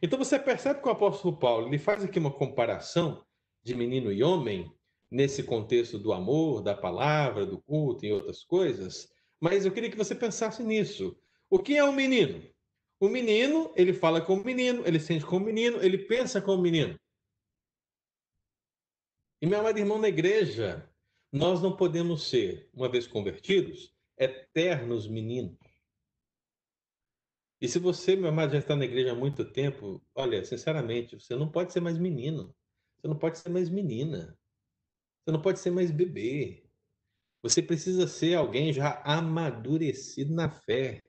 Então você percebe que o apóstolo Paulo ele faz aqui uma comparação de menino e homem nesse contexto do amor, da palavra, do culto e outras coisas, mas eu queria que você pensasse nisso. O que é um menino? O menino, ele fala como menino, ele sente como menino, ele pensa como menino. E, meu amado irmão, na igreja, nós não podemos ser, uma vez convertidos, eternos meninos. E se você, meu amado, já está na igreja há muito tempo, olha, sinceramente, você não pode ser mais menino. Você não pode ser mais menina. Você não pode ser mais bebê. Você precisa ser alguém já amadurecido na fé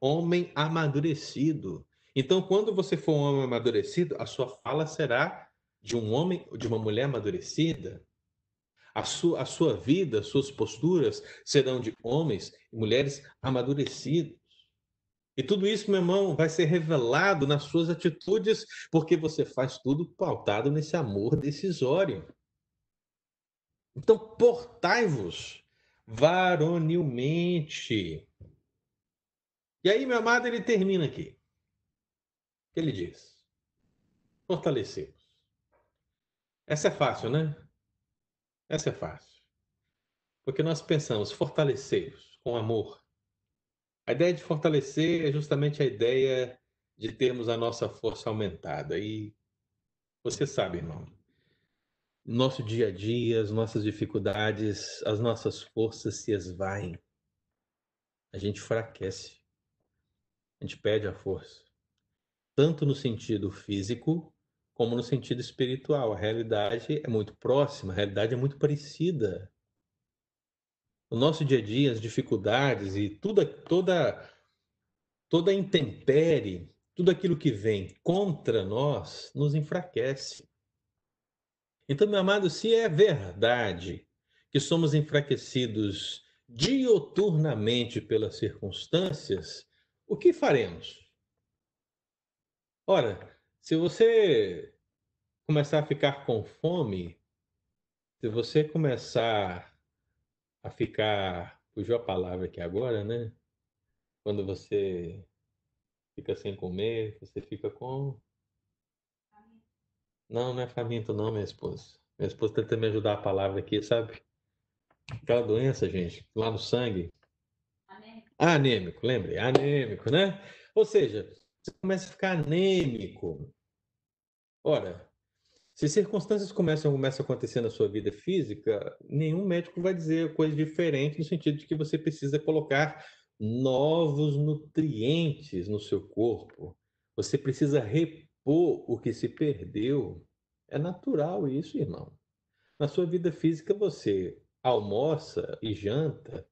homem amadurecido. Então, quando você for um homem amadurecido, a sua fala será de um homem de uma mulher amadurecida. A sua, a sua vida, suas posturas serão de homens e mulheres amadurecidos. E tudo isso, meu irmão, vai ser revelado nas suas atitudes, porque você faz tudo pautado nesse amor decisório. Então, portai-vos varonilmente. E aí, meu amado, ele termina aqui. Ele diz? Fortalecemos. Essa é fácil, né? Essa é fácil. Porque nós pensamos fortalecê-los com amor. A ideia de fortalecer é justamente a ideia de termos a nossa força aumentada. E você sabe, irmão, nosso dia a dia, as nossas dificuldades, as nossas forças se esvaem. A gente enfraquece a gente perde a força. Tanto no sentido físico, como no sentido espiritual. A realidade é muito próxima, a realidade é muito parecida. No nosso dia a dia, as dificuldades e toda, toda a intempérie, tudo aquilo que vem contra nós, nos enfraquece. Então, meu amado, se é verdade que somos enfraquecidos dioturnamente pelas circunstâncias, o que faremos? Ora, se você começar a ficar com fome, se você começar a ficar, fugiu a palavra aqui agora, né? Quando você fica sem comer, você fica com. Não, não é faminto, não, minha esposa. Minha esposa tenta me ajudar a palavra aqui, sabe? Aquela doença, gente, lá no sangue. Anêmico. Lembre, anêmico, né? Ou seja, você começa a ficar anêmico. Ora, se circunstâncias começam, começam a acontecer na sua vida física, nenhum médico vai dizer coisa diferente no sentido de que você precisa colocar novos nutrientes no seu corpo. Você precisa repor o que se perdeu. É natural isso, irmão. Na sua vida física, você almoça e janta.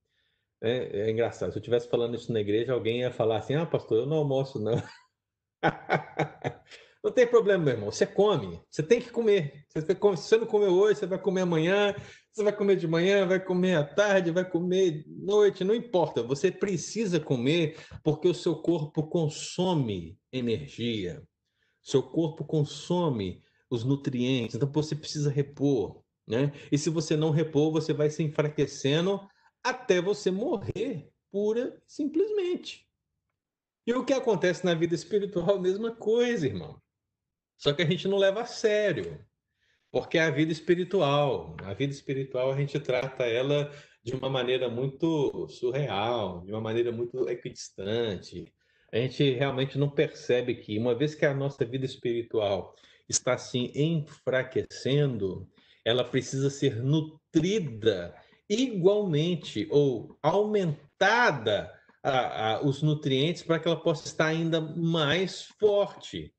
É, é engraçado. Se eu estivesse falando isso na igreja, alguém ia falar assim: Ah, pastor, eu não almoço, não. Não tem problema, meu irmão. Você come. Você tem que comer. Você, se você não comeu hoje, você vai comer amanhã. Você vai comer de manhã, vai comer à tarde, vai comer noite, não importa. Você precisa comer porque o seu corpo consome energia. Seu corpo consome os nutrientes. Então você precisa repor, né? E se você não repor, você vai se enfraquecendo até você morrer, pura simplesmente. E o que acontece na vida espiritual, mesma coisa, irmão. Só que a gente não leva a sério, porque é a vida espiritual. A vida espiritual a gente trata ela de uma maneira muito surreal, de uma maneira muito equidistante. A gente realmente não percebe que, uma vez que a nossa vida espiritual está assim enfraquecendo, ela precisa ser nutrida igualmente ou aumentada a, a, os nutrientes para que ela possa estar ainda mais forte.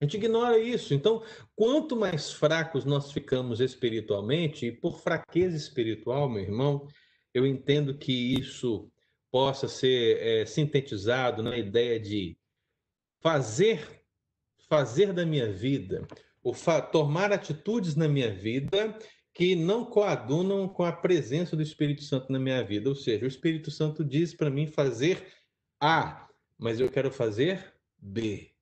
A gente ignora isso. Então, quanto mais fracos nós ficamos espiritualmente, e por fraqueza espiritual, meu irmão, eu entendo que isso possa ser é, sintetizado na ideia de fazer, fazer da minha vida, ou tomar atitudes na minha vida que não coadunam com a presença do Espírito Santo na minha vida. Ou seja, o Espírito Santo diz para mim fazer A, mas eu quero fazer B.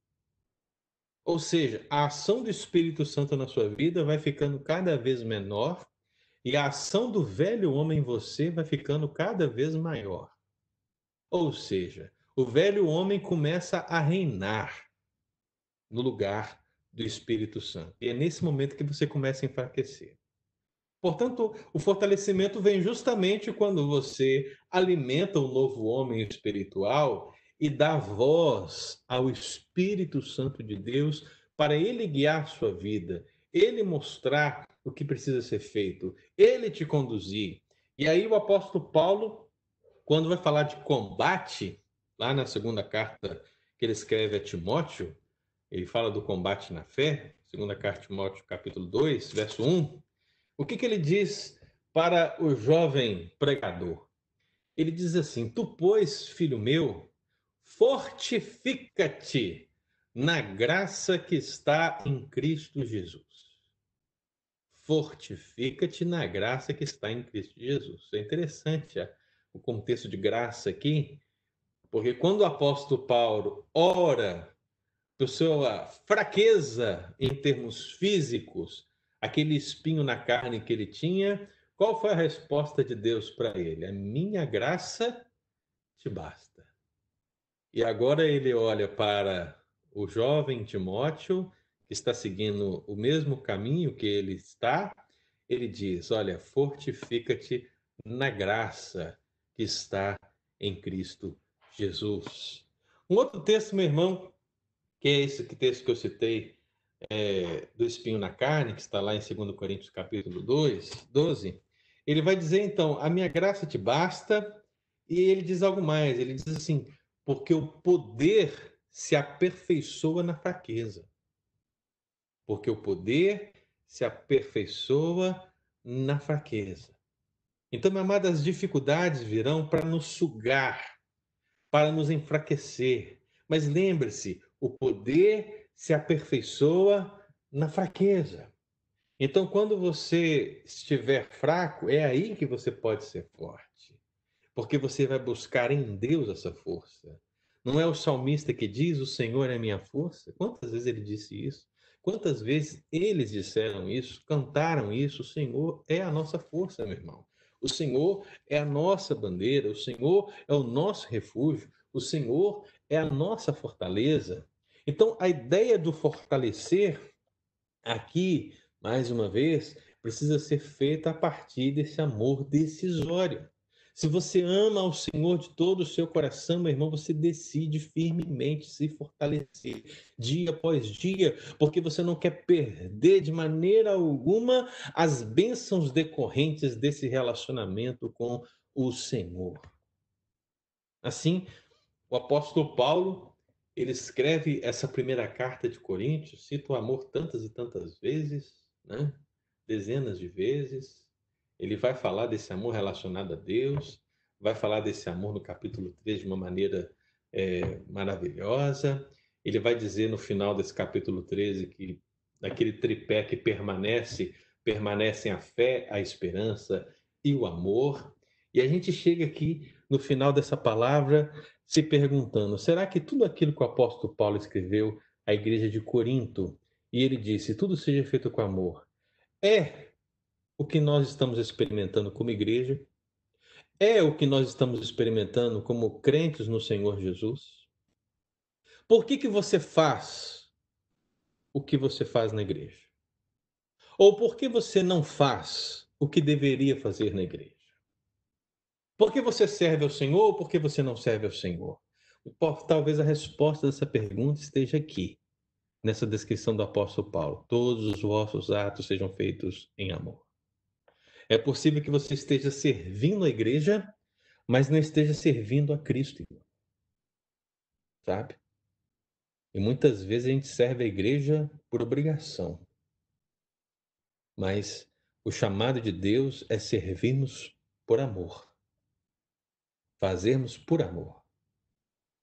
Ou seja, a ação do Espírito Santo na sua vida vai ficando cada vez menor e a ação do velho homem em você vai ficando cada vez maior. Ou seja, o velho homem começa a reinar no lugar do Espírito Santo. E é nesse momento que você começa a enfraquecer. Portanto, o fortalecimento vem justamente quando você alimenta o novo homem espiritual e dar voz ao Espírito Santo de Deus para ele guiar sua vida, ele mostrar o que precisa ser feito, ele te conduzir. E aí o apóstolo Paulo, quando vai falar de combate, lá na segunda carta que ele escreve a Timóteo, ele fala do combate na fé, segunda carta de Timóteo, capítulo 2, verso 1. O que, que ele diz para o jovem pregador? Ele diz assim: Tu, pois, filho meu, fortifica-te na graça que está em Cristo Jesus. Fortifica-te na graça que está em Cristo Jesus. É interessante o contexto de graça aqui, porque quando o apóstolo Paulo ora por sua fraqueza em termos físicos, aquele espinho na carne que ele tinha, qual foi a resposta de Deus para ele? A minha graça te basta. E agora ele olha para o jovem Timóteo, que está seguindo o mesmo caminho que ele está, ele diz: Olha, fortifica-te na graça que está em Cristo Jesus. Um outro texto, meu irmão, que é esse texto que eu citei, é, do espinho na carne, que está lá em 2 Coríntios capítulo 2, 12, ele vai dizer então, a minha graça te basta, e ele diz algo mais, ele diz assim, porque o poder se aperfeiçoa na fraqueza. Porque o poder se aperfeiçoa na fraqueza. Então, meu amado, as dificuldades virão para nos sugar, para nos enfraquecer. Mas lembre-se, o poder se aperfeiçoa na fraqueza. Então, quando você estiver fraco, é aí que você pode ser forte. Porque você vai buscar em Deus essa força. Não é o salmista que diz: O Senhor é minha força? Quantas vezes ele disse isso? Quantas vezes eles disseram isso, cantaram isso? O Senhor é a nossa força, meu irmão. O Senhor é a nossa bandeira, o Senhor é o nosso refúgio, o Senhor é a nossa fortaleza. Então, a ideia do fortalecer aqui mais uma vez, precisa ser feita a partir desse amor decisório. Se você ama ao Senhor de todo o seu coração, meu irmão, você decide firmemente se fortalecer dia após dia, porque você não quer perder de maneira alguma as bênçãos decorrentes desse relacionamento com o Senhor. Assim, o apóstolo Paulo, ele escreve essa primeira carta de Coríntios, cita o amor tantas e tantas vezes, né? dezenas de vezes. Ele vai falar desse amor relacionado a Deus, vai falar desse amor no capítulo 3 de uma maneira é, maravilhosa. Ele vai dizer no final desse capítulo 13 que naquele tripé que permanece, permanecem a fé, a esperança e o amor. E a gente chega aqui no final dessa palavra se perguntando: será que tudo aquilo que o apóstolo Paulo escreveu à igreja de Corinto e ele disse: tudo seja feito com amor. É o que nós estamos experimentando como igreja? É o que nós estamos experimentando como crentes no Senhor Jesus? Por que, que você faz o que você faz na igreja? Ou por que você não faz o que deveria fazer na igreja? Por que você serve ao Senhor ou por que você não serve ao Senhor? Talvez a resposta dessa pergunta esteja aqui nessa descrição do apóstolo Paulo. Todos os vossos atos sejam feitos em amor. É possível que você esteja servindo a igreja, mas não esteja servindo a Cristo, sabe? E muitas vezes a gente serve a igreja por obrigação. Mas o chamado de Deus é servirmos por amor. Fazermos por amor.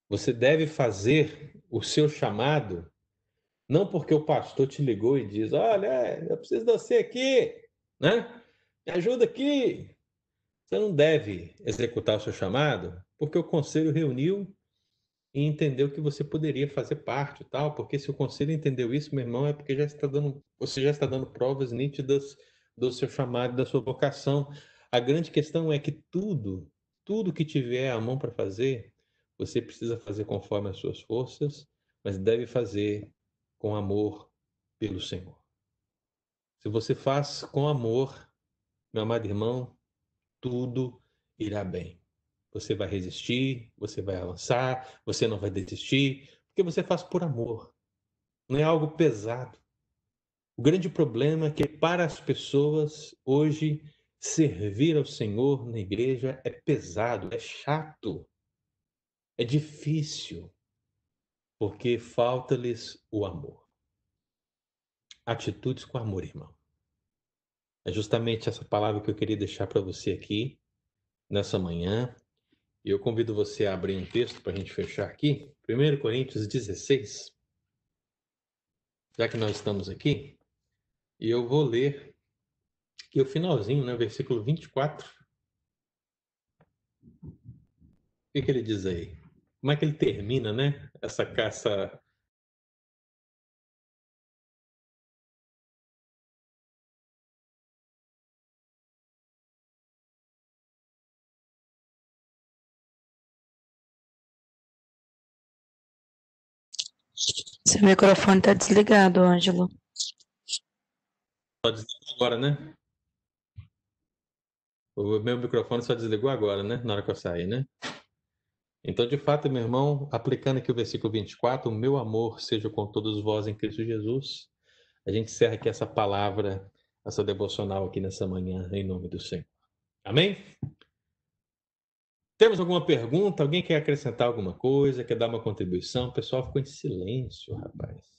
Você deve fazer o seu chamado não porque o pastor te ligou e diz: Olha, eu preciso de você aqui, né? Me ajuda aqui. Você não deve executar o seu chamado porque o conselho reuniu e entendeu que você poderia fazer parte e tal. Porque se o conselho entendeu isso, meu irmão, é porque já está dando, você já está dando provas nítidas do seu chamado, da sua vocação. A grande questão é que tudo, tudo que tiver a mão para fazer, você precisa fazer conforme as suas forças, mas deve fazer com amor pelo Senhor. Se você faz com amor, meu amado irmão, tudo irá bem. Você vai resistir, você vai avançar, você não vai desistir, porque você faz por amor. Não é algo pesado. O grande problema é que para as pessoas hoje servir ao Senhor na igreja é pesado, é chato, é difícil porque falta-lhes o amor. Atitudes com amor, irmão. É justamente essa palavra que eu queria deixar para você aqui nessa manhã. E eu convido você a abrir um texto para a gente fechar aqui. 1 Coríntios 16. Já que nós estamos aqui, e eu vou ler aqui o finalzinho, né, versículo 24. O que, que ele diz aí? como é que ele termina, né? Essa caça. Seu microfone está desligado, Ângelo. Só desligou agora, né? O meu microfone só desligou agora, né? Na hora que eu saí, né? Então, de fato, meu irmão, aplicando aqui o versículo 24, o meu amor seja com todos vós em Cristo Jesus. A gente encerra aqui essa palavra, essa devocional aqui nessa manhã, em nome do Senhor. Amém? Temos alguma pergunta? Alguém quer acrescentar alguma coisa? Quer dar uma contribuição? O pessoal ficou em silêncio, rapaz.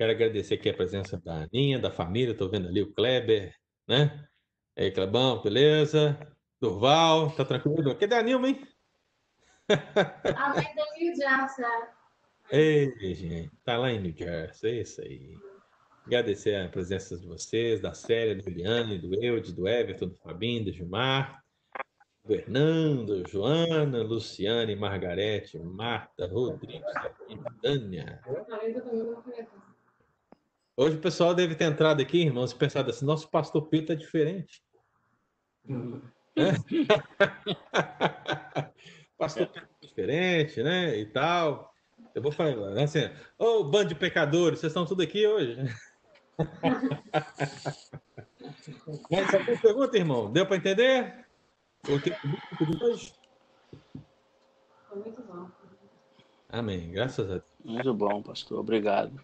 Quero agradecer aqui a presença da Aninha, da família. Estou vendo ali o Kleber, né? E aí, Clebão, beleza? Durval, tá tranquilo? Cadê a Nilma, hein? A mãe do Rio Jaça. Ei, gente, tá lá em New Jersey, é isso aí. Agradecer a presença de vocês, da Célia, do Eliane, do Eudes, do Everton, do Fabinho, do Gilmar, do Hernando, Joana, Luciane, Margarete, Marta, Rodrigo, Tânia. Hoje o pessoal deve ter entrado aqui, irmãos, e pensado assim, nosso pastor Pedro é diferente. É? pastor Pedro é diferente, né? E tal. Eu vou falar né, assim, ô oh, bando de pecadores, vocês estão tudo aqui hoje. Mas alguma pergunta, irmão? Deu para entender? O que hoje? Foi muito bom. Amém. Graças a Deus. Muito bom, pastor. Obrigado.